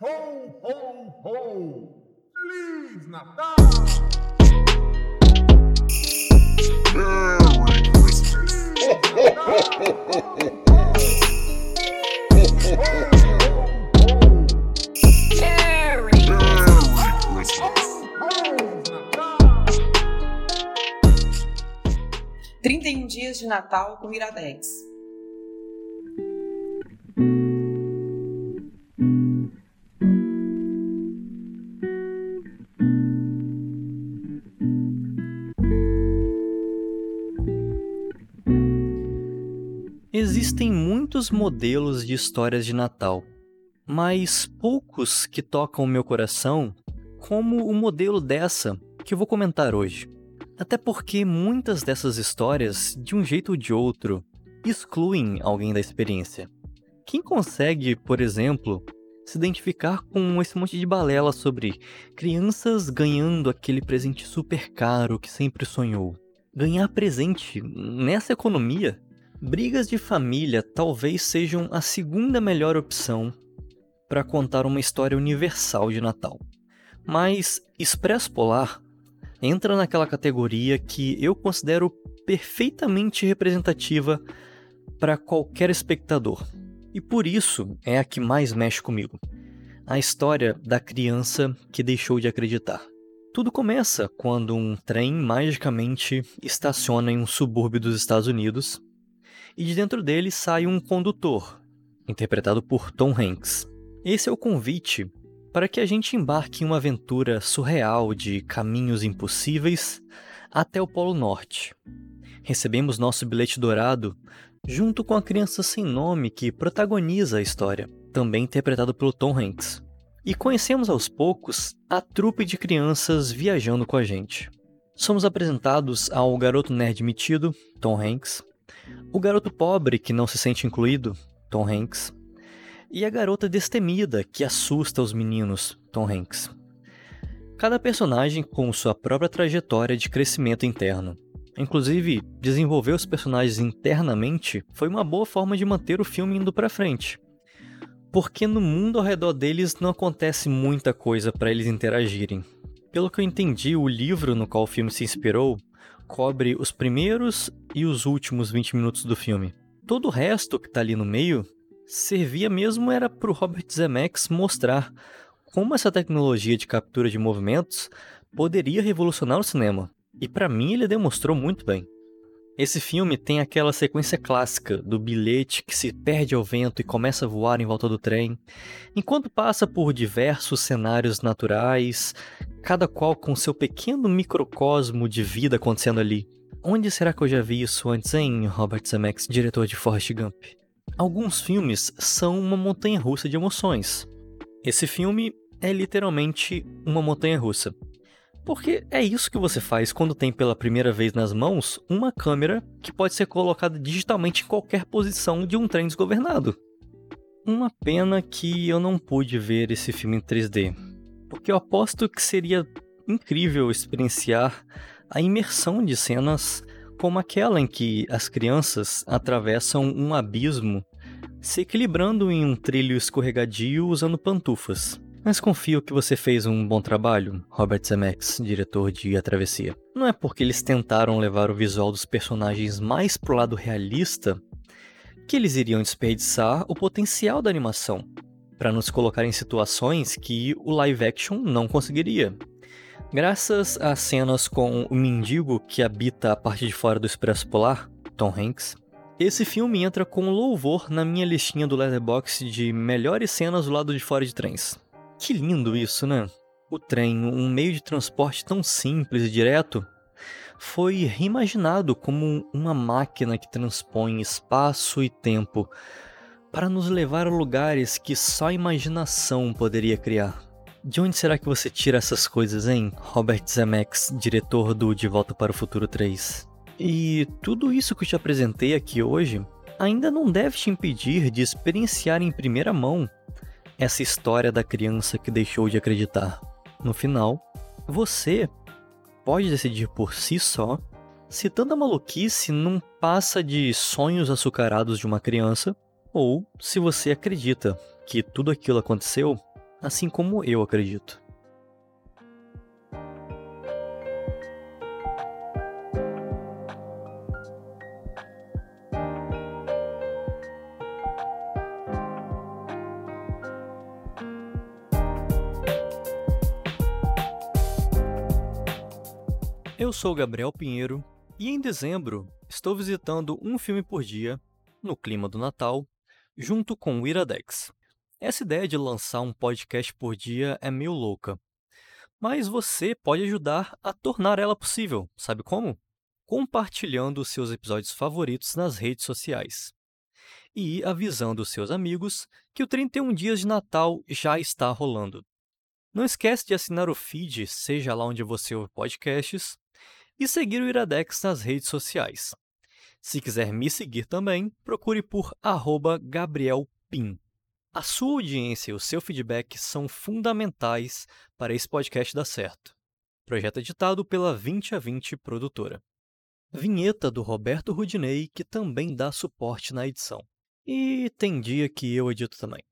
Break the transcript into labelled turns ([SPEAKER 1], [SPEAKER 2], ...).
[SPEAKER 1] Ho, ho, ho! Feliz Natal!
[SPEAKER 2] Merry Christmas.
[SPEAKER 3] Merry
[SPEAKER 2] Merry Christmas.
[SPEAKER 3] 31 dias de Natal com Iradex.
[SPEAKER 4] Existem muitos modelos de histórias de Natal, mas poucos que tocam o meu coração, como o modelo dessa que eu vou comentar hoje. Até porque muitas dessas histórias, de um jeito ou de outro, excluem alguém da experiência. Quem consegue, por exemplo, se identificar com esse monte de balela sobre crianças ganhando aquele presente super caro que sempre sonhou? Ganhar presente nessa economia Brigas de família talvez sejam a segunda melhor opção para contar uma história universal de Natal. Mas Expresso Polar entra naquela categoria que eu considero perfeitamente representativa para qualquer espectador. E por isso é a que mais mexe comigo. A história da criança que deixou de acreditar. Tudo começa quando um trem magicamente estaciona em um subúrbio dos Estados Unidos e de dentro dele sai um condutor, interpretado por Tom Hanks. Esse é o convite para que a gente embarque em uma aventura surreal de caminhos impossíveis até o Polo Norte. Recebemos nosso bilhete dourado junto com a criança sem nome que protagoniza a história, também interpretado pelo Tom Hanks. E conhecemos aos poucos a trupe de crianças viajando com a gente. Somos apresentados ao garoto nerd metido, Tom Hanks, o garoto pobre que não se sente incluído, Tom Hanks, e a garota destemida que assusta os meninos, Tom Hanks. Cada personagem com sua própria trajetória de crescimento interno. Inclusive, desenvolver os personagens internamente foi uma boa forma de manter o filme indo para frente. Porque no mundo ao redor deles não acontece muita coisa para eles interagirem. Pelo que eu entendi, o livro no qual o filme se inspirou cobre os primeiros e os últimos 20 minutos do filme. Todo o resto que tá ali no meio servia mesmo era pro Robert Zemeckis mostrar como essa tecnologia de captura de movimentos poderia revolucionar o cinema. E para mim ele demonstrou muito bem. Esse filme tem aquela sequência clássica do bilhete que se perde ao vento e começa a voar em volta do trem, enquanto passa por diversos cenários naturais, cada qual com seu pequeno microcosmo de vida acontecendo ali. Onde será que eu já vi isso antes, hein, Robert Zemeckis, diretor de Forrest Gump? Alguns filmes são uma montanha russa de emoções. Esse filme é literalmente uma montanha russa. Porque é isso que você faz quando tem pela primeira vez nas mãos uma câmera que pode ser colocada digitalmente em qualquer posição de um trem desgovernado. Uma pena que eu não pude ver esse filme em 3D, porque eu aposto que seria incrível experienciar a imersão de cenas como aquela em que as crianças atravessam um abismo se equilibrando em um trilho escorregadio usando pantufas. Mas confio que você fez um bom trabalho, Robert Zemeckis, diretor de A Travessia. Não é porque eles tentaram levar o visual dos personagens mais pro lado realista que eles iriam desperdiçar o potencial da animação, para nos colocar em situações que o live action não conseguiria. Graças às cenas com o mendigo que habita a parte de fora do Expresso Polar, Tom Hanks, esse filme entra com louvor na minha listinha do Letterboxd de melhores cenas do lado de fora de trens. Que lindo isso, né? O trem, um meio de transporte tão simples e direto, foi reimaginado como uma máquina que transpõe espaço e tempo para nos levar a lugares que só a imaginação poderia criar. De onde será que você tira essas coisas, hein? Robert Zemeckis, diretor do De Volta para o Futuro 3. E tudo isso que eu te apresentei aqui hoje ainda não deve te impedir de experienciar em primeira mão essa história da criança que deixou de acreditar. No final, você pode decidir por si só se tanta maluquice não passa de sonhos açucarados de uma criança ou se você acredita que tudo aquilo aconteceu assim como eu acredito. Eu sou Gabriel Pinheiro e em dezembro estou visitando um filme por dia, no clima do Natal, junto com o Iradex. Essa ideia de lançar um podcast por dia é meio louca, mas você pode ajudar a tornar ela possível, sabe como? Compartilhando seus episódios favoritos nas redes sociais e avisando os seus amigos que o 31 Dias de Natal já está rolando. Não esquece de assinar o feed, seja lá onde você ouve podcasts, e seguir o Iradex nas redes sociais. Se quiser me seguir também, procure por @gabrielpin. A sua audiência e o seu feedback são fundamentais para esse podcast dar certo. Projeto editado pela 20 a 20 produtora. Vinheta do Roberto Rudinei, que também dá suporte na edição. E tem dia que eu edito também.